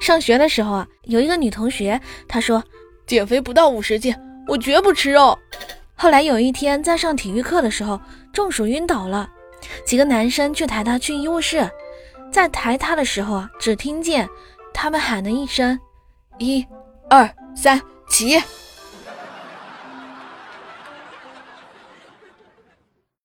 上学的时候啊有一个女同学她说减肥不到五十斤我绝不吃肉。后来有一天在上体育课的时候中暑晕倒了几个男生去抬她去医务室。在抬她的时候啊只听见他们喊了一声一二三起！